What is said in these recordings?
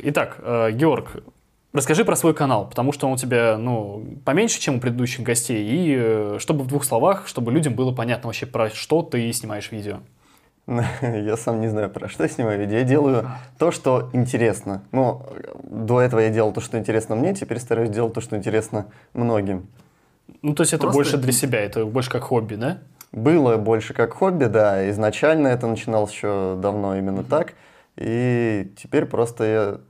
Итак, э, Георг, расскажи про свой канал, потому что он у тебя, ну, поменьше, чем у предыдущих гостей, и э, чтобы в двух словах, чтобы людям было понятно вообще, про что ты снимаешь видео. Я сам не знаю, про что снимаю видео. Я делаю то, что интересно. Ну, до этого я делал то, что интересно мне, теперь стараюсь делать то, что интересно многим. Ну, то есть это Просто... больше для себя, это больше как хобби, да? Было больше как хобби, да. Изначально это начиналось еще давно именно mm-hmm. так. И теперь просто я...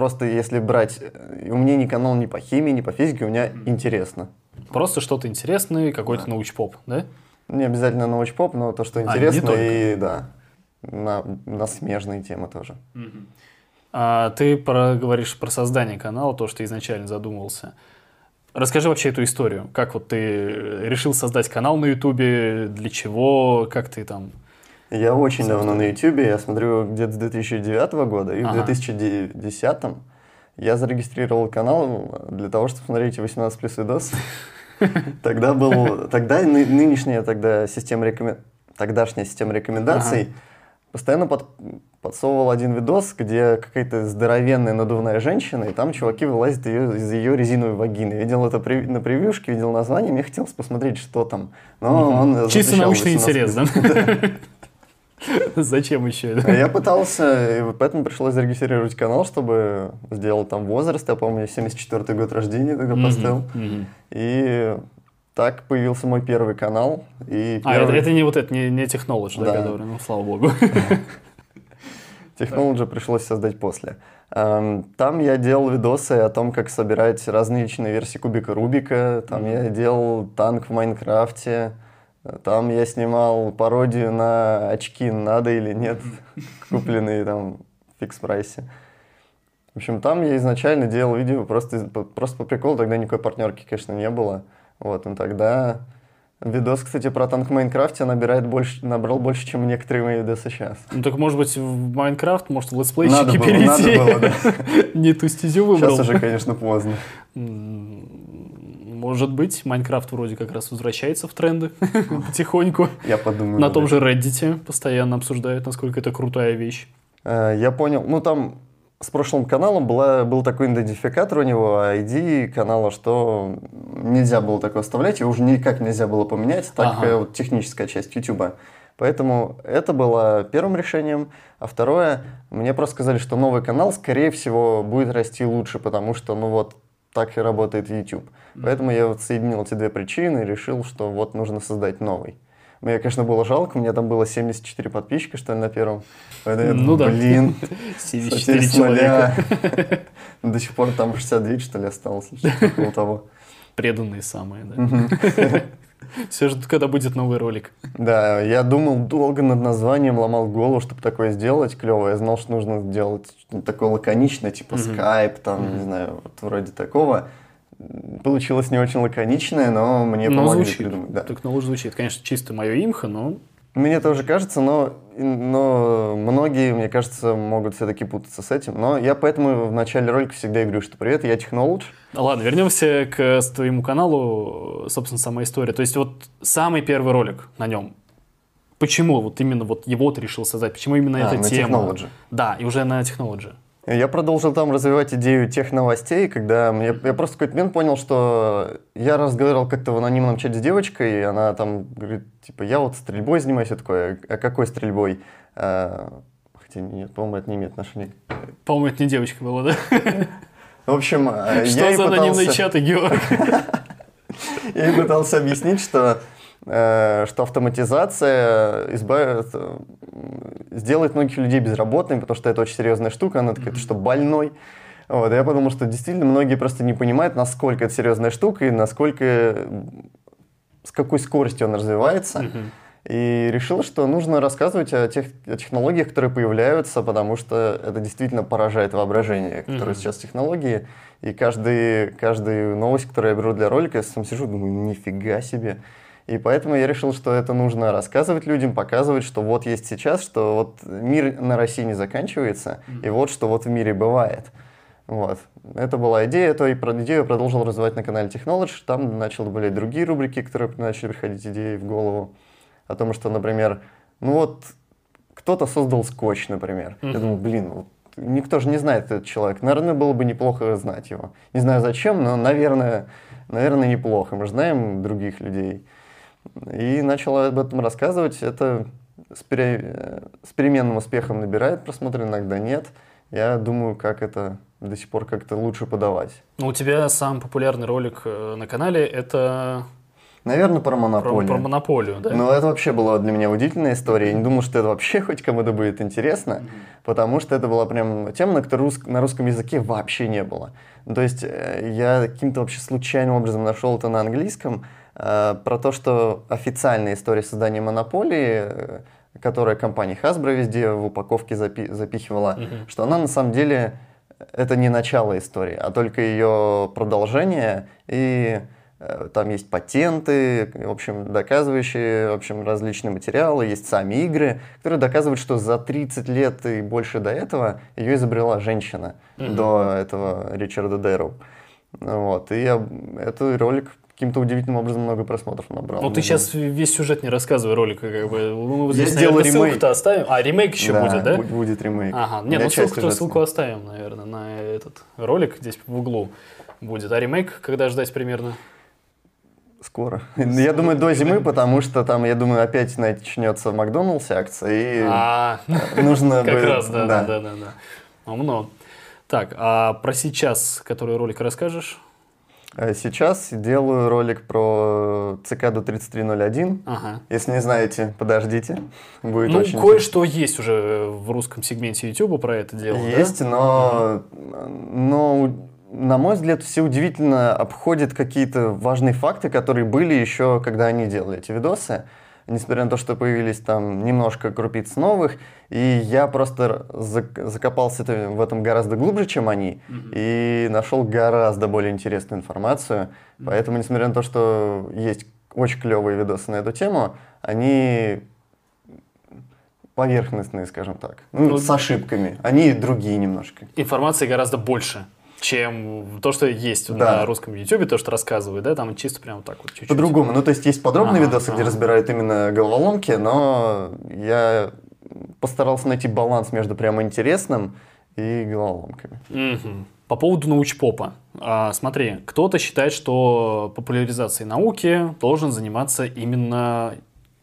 Просто если брать... У меня ни канал ни по химии, ни по физике, у меня интересно. Просто что-то интересное, какой-то да. научпоп, да? Не обязательно научпоп, но то, что интересно, а, и да, на, на смежные темы тоже. Угу. А ты про, говоришь про создание канала, то, что изначально задумывался. Расскажи вообще эту историю. Как вот ты решил создать канал на Ютубе, для чего, как ты там... Я очень давно на Ютубе, я смотрю где-то с 2009 года, и ага. в 2010 я зарегистрировал канал для того, чтобы смотреть 18 плюс видос. Тогда был, тогда нынешняя тогда система рекомен... тогдашняя система рекомендаций ага. постоянно под, подсовывал один видос, где какая-то здоровенная надувная женщина, и там чуваки вылазят ее, из ее резиновой вагины. Видел это при, на превьюшке, видел название, мне хотелось посмотреть, что там. Но угу. он Чисто научный интерес, да? Зачем еще это? Я пытался, и поэтому пришлось зарегистрировать канал, чтобы сделать там возраст. Я помню, 74 год рождения тогда поставил. И так появился мой первый канал. И а, это, это не вот это, не, не Technology, да. да, который, ну, слава богу. Technology пришлось создать после. Эм, там я делал видосы о том, как собирать разные личные версии кубика Рубика. Там я делал танк в Майнкрафте. Там я снимал пародию на очки «Надо или нет», купленные там в фикс-прайсе. В общем, там я изначально делал видео просто, просто по приколу, тогда никакой партнерки, конечно, не было. Вот, но тогда Видос, кстати, про танк в Майнкрафте набирает больше, набрал больше, чем некоторые мои видосы сейчас. Ну так, может быть, в Майнкрафт, может, в летсплейщики перейти? Надо было, да. Не ту стезю выбрал. Сейчас уже, конечно, поздно. Может быть, Майнкрафт вроде как раз возвращается в тренды потихоньку. Я подумаю. На том же Reddit постоянно обсуждают, насколько это крутая вещь. Э, я понял. Ну, там с прошлым каналом была, был такой идентификатор у него, ID канала, что нельзя было такое оставлять, и уже никак нельзя было поменять, так ага. вот техническая часть YouTube. Поэтому это было первым решением. А второе, мне просто сказали, что новый канал, скорее всего, будет расти лучше, потому что, ну вот, так и работает YouTube. Поэтому я вот соединил эти две причины и решил, что вот нужно создать новый. Мне, конечно, было жалко, у меня там было 74 подписчика, что ли, на первом. Поэтому ну да. Блин, 74 человека. До сих пор там 62, что ли, осталось, что того. Преданные самые, да? Все ждут, когда будет новый ролик. Да, я думал долго над названием, ломал голову, чтобы такое сделать клево. Я знал, что нужно сделать такое лаконичное, типа скайп, там, не знаю, вот вроде такого получилось не очень лаконичное, но мне но помогли звучит. придумать. Да. Технология звучит. Конечно, чисто мое имхо, но... Мне тоже кажется, но, но многие, мне кажется, могут все-таки путаться с этим. Но я поэтому в начале ролика всегда говорю, что привет, я технолог. Ладно, вернемся к твоему каналу, собственно, сама история. То есть вот самый первый ролик на нем, Почему вот именно вот его ты решил создать? Почему именно а, эта на тема? Technology. Да, и уже на технологии. Я продолжил там развивать идею тех новостей, когда мне, я просто в какой-то момент понял, что я разговаривал как-то в анонимном чате с девочкой, и она там говорит, типа, я вот стрельбой занимаюсь, я такой, а какой стрельбой? А, хотя нет, по-моему, это не имеет отношения. По-моему, это не девочка была, да? В общем, что я за анонимные чаты, Георг? Я ей пытался объяснить, что что автоматизация избавит, сделает многих людей безработными, потому что это очень серьезная штука, она такая, что больной. Вот, я подумал, что действительно многие просто не понимают, насколько это серьезная штука и насколько, с какой скоростью она развивается. И решил, что нужно рассказывать о тех о технологиях, которые появляются, потому что это действительно поражает воображение, которые mm-hmm. сейчас технологии. И каждый, каждую новость, которую я беру для ролика, я сам сижу, думаю, нифига себе. И поэтому я решил, что это нужно рассказывать людям, показывать, что вот есть сейчас, что вот мир на России не заканчивается, mm-hmm. и вот что вот в мире бывает. Вот. Это была идея, эту идею я продолжил развивать на канале Technology. Там начал были другие рубрики, которые начали приходить идеи в голову. О том, что, например, ну вот кто-то создал скотч, например. Mm-hmm. Я думаю, блин, вот никто же не знает этот человек. Наверное, было бы неплохо знать его. Не знаю зачем, но, наверное, наверное, неплохо. Мы же знаем других людей. И начал об этом рассказывать. Это с, пере... с переменным успехом набирает просмотры, иногда нет. Я думаю, как это до сих пор как-то лучше подавать. Ну, у тебя самый популярный ролик э, на канале это Наверное, про монополию. Про, про монополию, да. Но это вообще была для меня удивительная история. Я не думал, что это вообще хоть кому-то будет интересно, mm-hmm. потому что это была прям тема, на которой рус... на русском языке вообще не было. Ну, то есть э, я каким-то вообще случайным образом нашел это на английском, э, про то, что официальная история создания монополии, э, которая компания Hasbro везде в упаковке запи- запихивала, mm-hmm. что она на самом деле это не начало истории, а только ее продолжение и Э, там есть патенты, в общем, доказывающие в общем, различные материалы, есть сами игры, которые доказывают, что за 30 лет и больше до этого ее изобрела женщина, mm-hmm. до этого Ричарда Дэрроу. Вот, и я, этот ролик каким-то удивительным образом много просмотров набрал. Ну, ты сейчас весь сюжет не рассказывай ролика, как бы. Мы здесь, Я наверное, ремейк. оставим. А, ремейк еще да, будет, да? будет ремейк. Ага, нет, ну ссылку, ссылку оставим, наверное, на этот ролик здесь в углу будет. А ремейк когда ждать примерно? Скоро. Я думаю, до зимы, потому что там, я думаю, опять начнется в Макдоналдсе акция, и а, нужно Как раз, да, да, да, да. да. Умно. Так, а про сейчас, который ролик расскажешь? Э, сейчас делаю ролик про цикаду 3301. Ага. Если не знаете, подождите. Будет ну, кое-что есть уже в русском сегменте YouTube про это дело. Есть, да? но, но на мой взгляд, все удивительно обходят какие-то важные факты, которые были еще, когда они делали эти видосы. Несмотря на то, что появились там немножко крупиц новых, и я просто закопался в этом гораздо глубже, чем они, mm-hmm. и нашел гораздо более интересную информацию. Mm-hmm. Поэтому, несмотря на то, что есть очень клевые видосы на эту тему, они поверхностные, скажем так, ну, ну, с ошибками. Они другие немножко. Информации гораздо больше чем то, что есть да. на русском YouTube, то, что рассказывают, да, там чисто прям так вот чуть-чуть. По-другому. Ну, то есть есть подробные ага, видосы, ага. где разбирают именно головоломки, но я постарался найти баланс между прямо интересным и головоломками. Угу. По поводу научпопа. А, смотри, кто-то считает, что популяризацией науки должен заниматься именно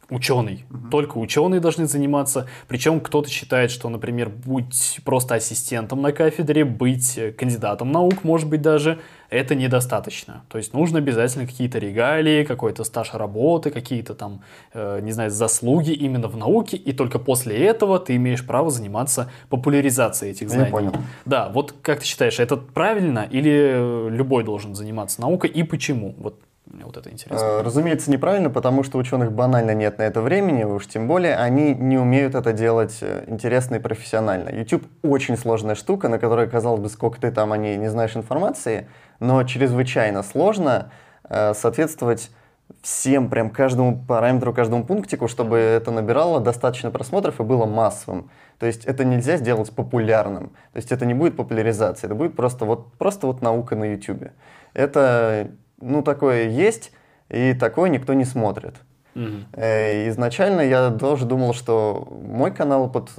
ученый. Угу. Только ученые должны заниматься. Причем кто-то считает, что, например, быть просто ассистентом на кафедре, быть кандидатом наук, может быть, даже, это недостаточно. То есть нужно обязательно какие-то регалии, какой-то стаж работы, какие-то там, э, не знаю, заслуги именно в науке, и только после этого ты имеешь право заниматься популяризацией этих знаний. Я понял. Да, вот как ты считаешь, это правильно или любой должен заниматься наукой и почему? Вот мне вот это интересно. Э, разумеется, неправильно, потому что ученых банально нет на это времени, уж тем более они не умеют это делать э, интересно и профессионально. YouTube очень сложная штука, на которой, казалось бы, сколько ты там о ней не знаешь информации, но чрезвычайно сложно э, соответствовать всем, прям каждому параметру, каждому пунктику, чтобы это набирало достаточно просмотров и было массовым. То есть это нельзя сделать популярным. То есть это не будет популяризация, это будет просто вот, просто вот наука на YouTube. Это ну, такое есть, и такое никто не смотрит. Угу. Изначально я тоже думал, что мой канал под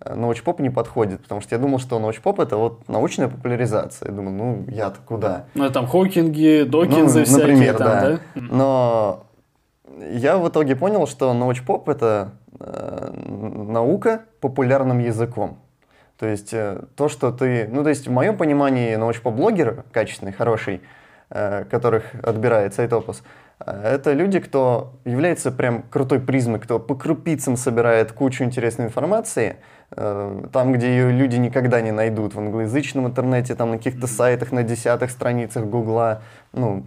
э, научпоп не подходит, потому что я думал, что научпоп это вот научная популяризация. Я думал, ну я-то куда? Ну там Хокинги, Докинзы ну, всякие например, там, да. да? Но я в итоге понял, что научпоп это э, наука популярным языком. То есть э, то, что ты... Ну, то есть в моем понимании научпоп-блогер качественный, хороший – которых отбирает Сайтопус, э, это люди, кто является прям крутой призмой, кто по крупицам собирает кучу интересной информации, э, там, где ее люди никогда не найдут, в англоязычном интернете, там на каких-то сайтах, на десятых страницах Гугла, ну,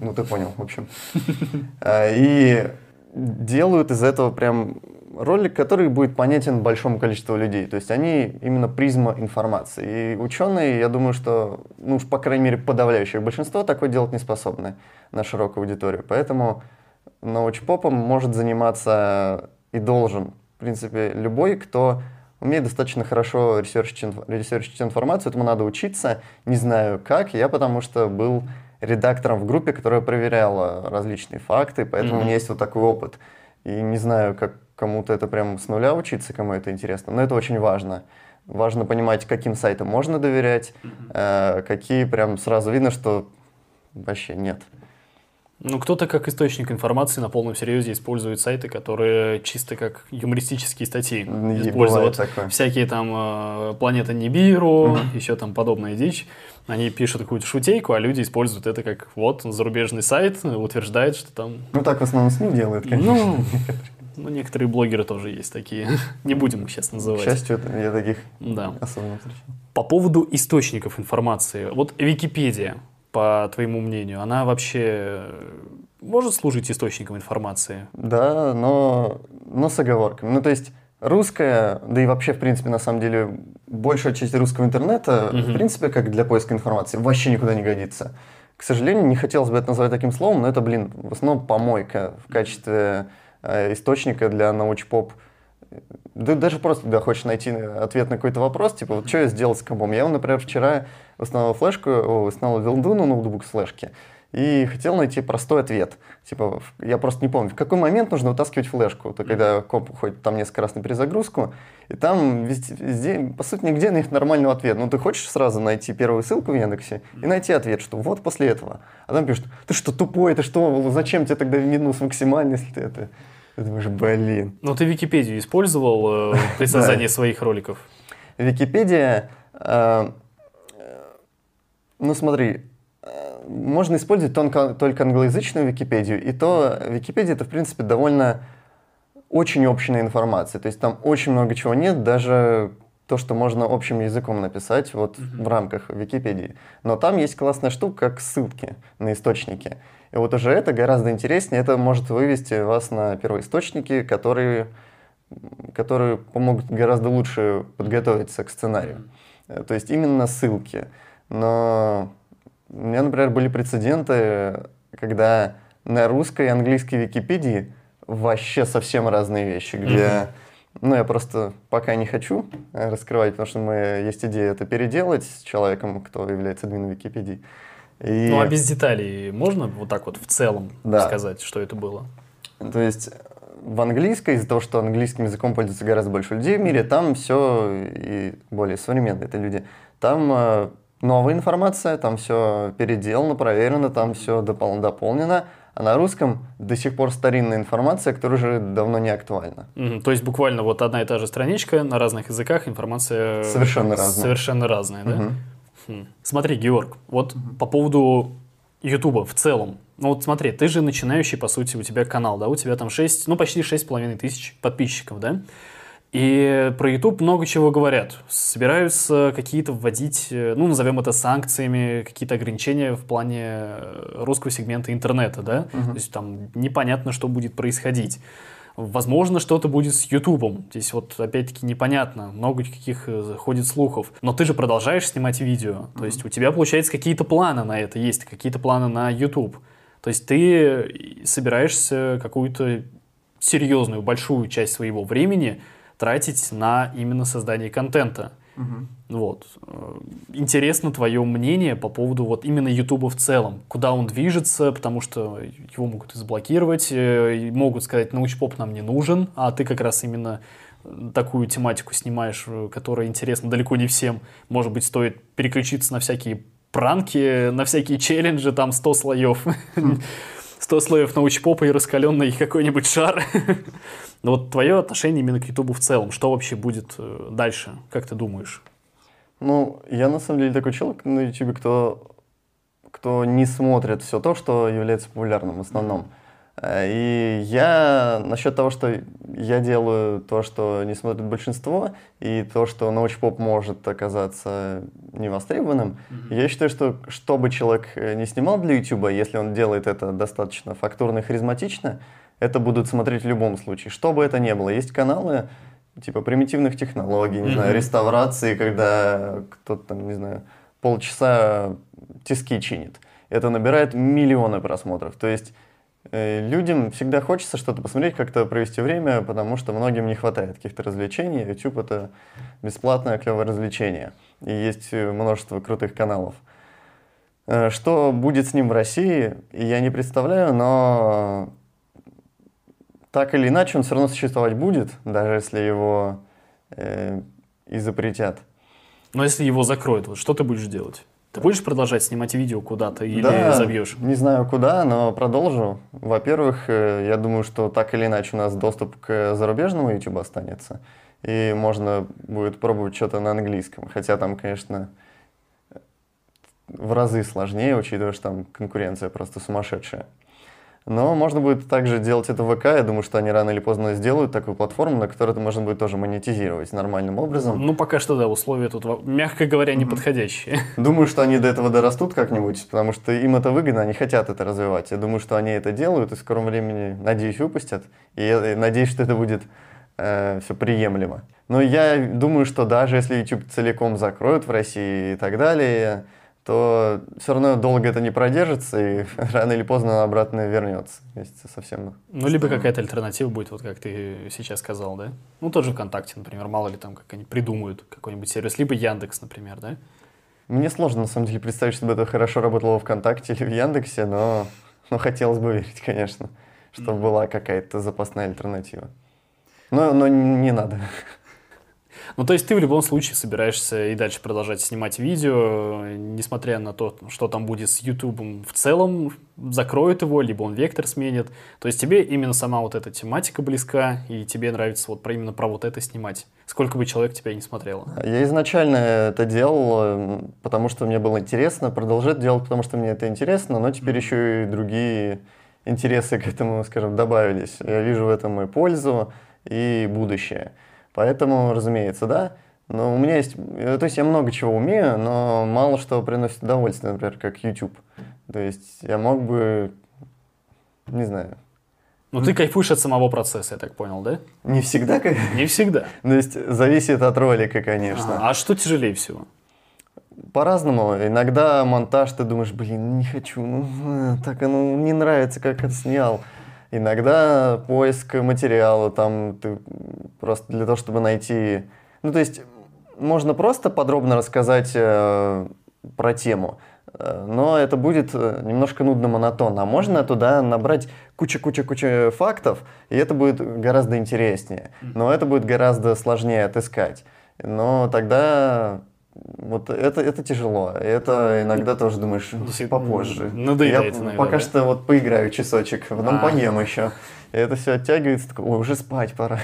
ну ты понял, в общем. И делают из этого прям ролик, который будет понятен большому количеству людей. То есть они именно призма информации. И ученые, я думаю, что, ну уж по крайней мере, подавляющее большинство такое делать не способны на широкую аудиторию. Поэтому научпопом может заниматься и должен, в принципе, любой, кто умеет достаточно хорошо ресерчить, ресерчить информацию, этому надо учиться. Не знаю как, я потому что был редактором в группе, которая проверяла различные факты, поэтому mm-hmm. у меня есть вот такой опыт. И не знаю, как кому-то это прям с нуля учиться, кому это интересно, но это очень важно. Важно понимать, каким сайтам можно доверять, э, какие прям сразу видно, что вообще нет. Ну, кто-то как источник информации на полном серьезе использует сайты, которые чисто как юмористические статьи И используют. Всякие там э, Планета Нибиру, mm-hmm. еще там подобная дичь. Они пишут какую-то шутейку, а люди используют это как вот зарубежный сайт, утверждает, что там... Ну, так в основном СМИ делают, конечно. Ну, ну некоторые блогеры тоже есть такие. Не будем их сейчас называть. К счастью, я таких да. встречал. По поводу источников информации. Вот Википедия по твоему мнению, она вообще может служить источником информации? Да, но, но с оговорками. Ну, то есть русская, да и вообще, в принципе, на самом деле, большая часть русского интернета, угу. в принципе, как для поиска информации, вообще никуда не годится. К сожалению, не хотелось бы это назвать таким словом, но это, блин, в основном помойка в качестве э, источника для научпоп да, даже просто, когда хочешь найти ответ на какой-то вопрос, типа, вот что я сделал с компом? Я, например, вчера установил флешку, установил вилду на ноутбук с флешки, и хотел найти простой ответ. Типа, я просто не помню, в какой момент нужно вытаскивать флешку. То когда комп уходит там несколько раз на перезагрузку, и там везде, везде по сути, нигде нет нормального ответа. Ну, ты хочешь сразу найти первую ссылку в Яндексе и найти ответ, что вот после этого. А там пишут, ты что, тупой, ты что, зачем тебе тогда минус максимальный, если ты это... Ты думаешь, блин. Ну, ты Википедию использовал э, при создании своих роликов? Википедия... Э, ну, смотри, э, можно использовать только, только англоязычную Википедию, и то Википедия это, в принципе, довольно очень общая информация. То есть там очень много чего нет, даже то, что можно общим языком написать вот mm-hmm. в рамках Википедии. Но там есть классная штука, как ссылки на источники. И вот уже это гораздо интереснее, это может вывести вас на первоисточники, которые, которые помогут гораздо лучше подготовиться к сценарию. Э, то есть именно ссылки. Но у меня, например, были прецеденты, когда на русской и английской Википедии вообще совсем разные вещи, где, ну, я просто пока не хочу раскрывать, потому что мы, есть идея это переделать с человеком, кто является админом Википедии. И... Ну а без деталей можно вот так вот в целом да. сказать, что это было? То есть в английской, из-за того, что английским языком пользуется гораздо больше людей в мире, там все и более современные это люди. Там э, новая информация, там все переделано, проверено, там все допол- дополнено. А на русском до сих пор старинная информация, которая уже давно не актуальна. Mm-hmm. То есть буквально вот одна и та же страничка на разных языках, информация совершенно разная. Совершенно разная, да? Mm-hmm. Хм. Смотри, Георг, вот угу. по поводу Ютуба в целом. Ну вот смотри, ты же начинающий, по сути, у тебя канал, да, у тебя там 6, ну почти 6,5 тысяч подписчиков, да? И про YouTube много чего говорят. Собираются какие-то вводить, э, ну, назовем это санкциями, какие-то ограничения в плане э, русского сегмента интернета, да? Uh-huh. То есть там непонятно, что будет происходить. Возможно, что-то будет с Ютубом. Здесь вот опять-таки непонятно, много каких э, ходит слухов. Но ты же продолжаешь снимать видео. То есть у тебя, получается, какие-то планы на это есть, какие-то планы на YouTube. То есть ты собираешься какую-то серьезную, большую часть своего времени тратить на именно создание контента. Угу. Вот. Э, интересно твое мнение по поводу вот именно Ютуба в целом. Куда он движется, потому что его могут заблокировать, э, могут сказать, научпоп нам не нужен, а ты как раз именно такую тематику снимаешь, э, которая интересна далеко не всем. Может быть, стоит переключиться на всякие пранки, на всякие челленджи, там 100 слоев. 100 слоев научпопа и раскаленный какой-нибудь шар. Но вот твое отношение именно к Ютубу в целом, что вообще будет э, дальше, как ты думаешь? Ну, я на самом деле такой человек на Ютубе, кто, кто не смотрит все то, что является популярным в основном. Э, и я насчет того, что я делаю то, что не смотрит большинство, и то, что научпоп может оказаться невостребованным, mm-hmm. я считаю, что что бы человек э, не снимал для YouTube, если он делает это достаточно фактурно и харизматично, это будут смотреть в любом случае. Что бы это ни было. Есть каналы типа примитивных технологий, не mm-hmm. знаю, реставрации, когда кто-то там, не знаю, полчаса тиски чинит. Это набирает миллионы просмотров. То есть э, людям всегда хочется что-то посмотреть, как-то провести время, потому что многим не хватает каких-то развлечений. YouTube это бесплатное клевое развлечение. И есть множество крутых каналов. Э, что будет с ним в России, я не представляю, но так или иначе он все равно существовать будет, даже если его э, и запретят. Но если его закроют, вот что ты будешь делать? Ты будешь продолжать снимать видео куда-то или да, забьешь? Не знаю куда, но продолжу. Во-первых, э, я думаю, что так или иначе у нас доступ к зарубежному YouTube останется. И можно будет пробовать что-то на английском. Хотя там, конечно, в разы сложнее, учитывая, что там конкуренция просто сумасшедшая. Но можно будет также делать это в ВК. Я думаю, что они рано или поздно сделают такую платформу, на которой это можно будет тоже монетизировать нормальным образом. Ну, пока что, да, условия тут, мягко говоря, не подходящие. Думаю, что они до этого дорастут как-нибудь, потому что им это выгодно, они хотят это развивать. Я думаю, что они это делают и в скором времени, надеюсь, выпустят. И я надеюсь, что это будет э, все приемлемо. Но я думаю, что даже если YouTube целиком закроют в России и так далее, то все равно долго это не продержится, и рано или поздно она обратно вернется вместе со всем. Ну, либо какая-то альтернатива будет, вот как ты сейчас сказал, да? Ну, тот же ВКонтакте, например, мало ли там, как они придумают какой-нибудь сервис, либо Яндекс, например, да? Мне сложно, на самом деле, представить, чтобы это хорошо работало в ВКонтакте или в Яндексе, но, но хотелось бы верить, конечно, чтобы была какая-то запасная альтернатива. Но, но не надо. Ну, то есть ты в любом случае собираешься и дальше продолжать снимать видео, несмотря на то, что там будет с YouTube в целом, закроют его, либо он вектор сменит. То есть тебе именно сама вот эта тематика близка, и тебе нравится вот про, именно про вот это снимать. Сколько бы человек тебя не смотрело. Я изначально это делал, потому что мне было интересно, продолжать делать, потому что мне это интересно, но теперь еще и другие интересы к этому, скажем, добавились. Я вижу в этом и пользу, и будущее. Поэтому, разумеется, да. Но у меня есть... Э, то есть я много чего умею, но мало что приносит удовольствие, например, как YouTube. То есть я мог бы... Не знаю. Ну, ты кайфуешь от самого процесса, я так понял, да? Не всегда, как? Не всегда. То есть зависит от ролика, конечно. А, а что тяжелее всего? По-разному. Иногда монтаж, ты думаешь, блин, не хочу, ну, э, так оно не нравится, как это снял. Иногда поиск материала, там ты просто для того, чтобы найти... Ну, то есть можно просто подробно рассказать э, про тему, э, но это будет э, немножко нудно монотонно. А можно туда набрать куча-куча-куча фактов, и это будет гораздо интереснее. Но это будет гораздо сложнее отыскать. Но тогда вот это, это тяжело. Это иногда тоже думаешь, попозже. Надоедает, Я наверное, пока да? что вот поиграю часочек, потом а. поем еще. И это все оттягивается, такой, ой, уже спать пора.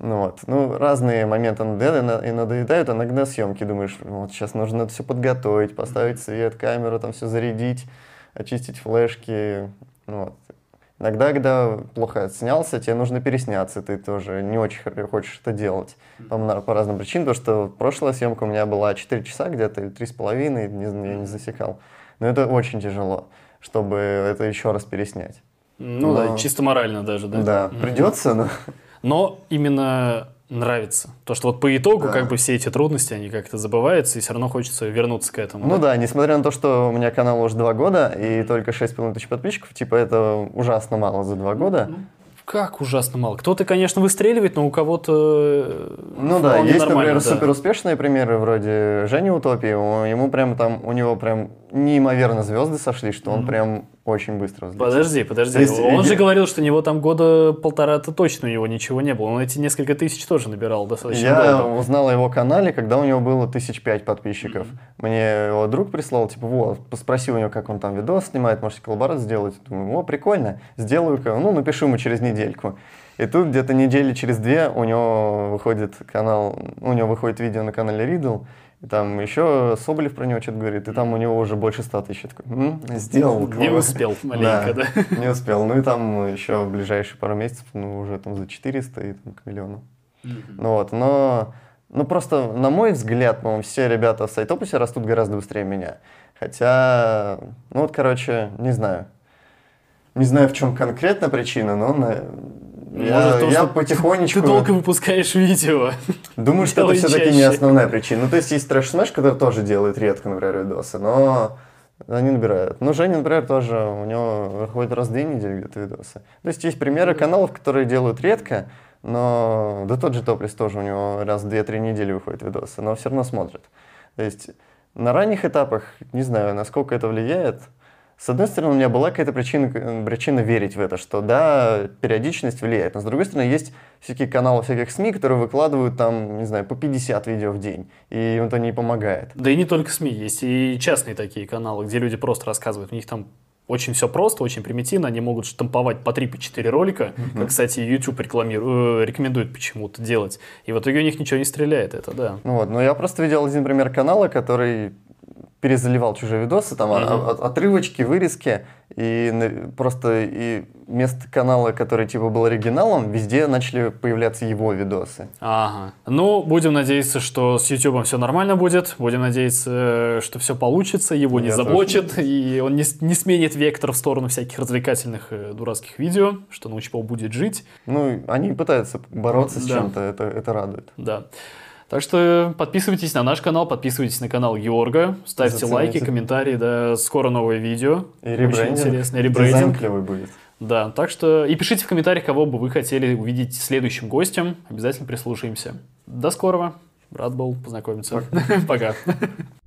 Ну, вот. ну, разные моменты надоедают, и надоедают, иногда съемки думаешь, вот сейчас нужно это все подготовить, поставить свет, камеру, там все зарядить, очистить флешки. Ну, вот. Иногда, когда плохо снялся, тебе нужно пересняться, ты тоже не очень хочешь это делать по, по разным причинам, потому что прошлая съемка у меня была 4 часа где-то или 3,5, не, я не засекал. Но это очень тяжело, чтобы это еще раз переснять. Ну но... да, чисто морально даже, да? Да, придется, но... Но именно нравится. То, что вот по итогу да. как бы все эти трудности, они как-то забываются, и все равно хочется вернуться к этому. Ну да? да, несмотря на то, что у меня канал уже два года, и только 6,5 тысяч подписчиков, типа это ужасно мало за два года. Ну, как ужасно мало? Кто-то, конечно, выстреливает, но у кого-то э, Ну да, есть, например, да. супер успешные примеры, вроде Жени Утопии, ему прям там, у него прям неимоверно звезды сошли, что он mm-hmm. прям очень быстро взлетел. Подожди, подожди. Есть, он же говорил, что у него там года полтора-то точно у него ничего не было. Он эти несколько тысяч тоже набирал достаточно Я долго. узнал о его канале, когда у него было тысяч пять подписчиков. Mm-hmm. Мне его друг прислал, типа, вот, спросил у него, как он там видос снимает, может, коллаборат сделать. Думаю, о, прикольно, сделаю-ка, ну, напишу ему через недельку. И тут где-то недели через две у него выходит канал, у него выходит видео на канале Riddle, и там еще Соболев про него что-то говорит, и там у него уже больше ста тысяч. такой, М, сделал. Не успел маленько, да, да? Не успел. Ну и там еще в ближайшие пару месяцев, ну уже там за 400 и там, к миллиону. Mm-hmm. Ну вот, но... Ну просто, на мой взгляд, по-моему, все ребята в Сайтопусе растут гораздо быстрее меня. Хотя, ну вот, короче, не знаю. Не знаю, в чем конкретно причина, но я, Может, то, я потихонечку... Ты долго выпускаешь видео. Думаю, что это все-таки не основная причина. Ну, то есть есть трэш смеш, который тоже делает редко, например, видосы, но они набирают. Ну, Женя, например, тоже, у него выходит раз в две недели где-то видосы. То есть есть примеры каналов, которые делают редко, но да тот же Топлис тоже у него раз в две-три недели выходит видосы, но все равно смотрят. То есть на ранних этапах, не знаю, насколько это влияет, с одной стороны, у меня была какая-то причина, причина верить в это, что да, периодичность влияет. Но с другой стороны, есть всякие каналы всяких СМИ, которые выкладывают там, не знаю, по 50 видео в день. И это не помогает. Да и не только СМИ, есть и частные такие каналы, где люди просто рассказывают. У них там очень все просто, очень примитивно. Они могут штамповать по 3-4 по ролика, mm-hmm. как, кстати, YouTube рекламирует, э, рекомендует почему-то делать. И в итоге у них ничего не стреляет, это да. Ну вот, но я просто видел один пример канала, который перезаливал чужие видосы, там mm-hmm. отрывочки, вырезки, и просто и вместо канала, который типа был оригиналом, везде начали появляться его видосы. Ага. Ну, будем надеяться, что с YouTube все нормально будет, будем надеяться, что все получится, его не Я заблочат, тоже. и он не, не сменит вектор в сторону всяких развлекательных э, дурацких видео, что научпол будет жить. Ну, они пытаются бороться с да. чем-то, это, это радует. Да. Так что подписывайтесь на наш канал, подписывайтесь на канал Георга, ставьте Зацените. лайки, комментарии, да, скоро новое видео. И Очень интересно, ребрендинг. клевый будет. Да, так что и пишите в комментариях, кого бы вы хотели увидеть следующим гостем. Обязательно прислушаемся. До скорого. Рад был познакомиться. Пока.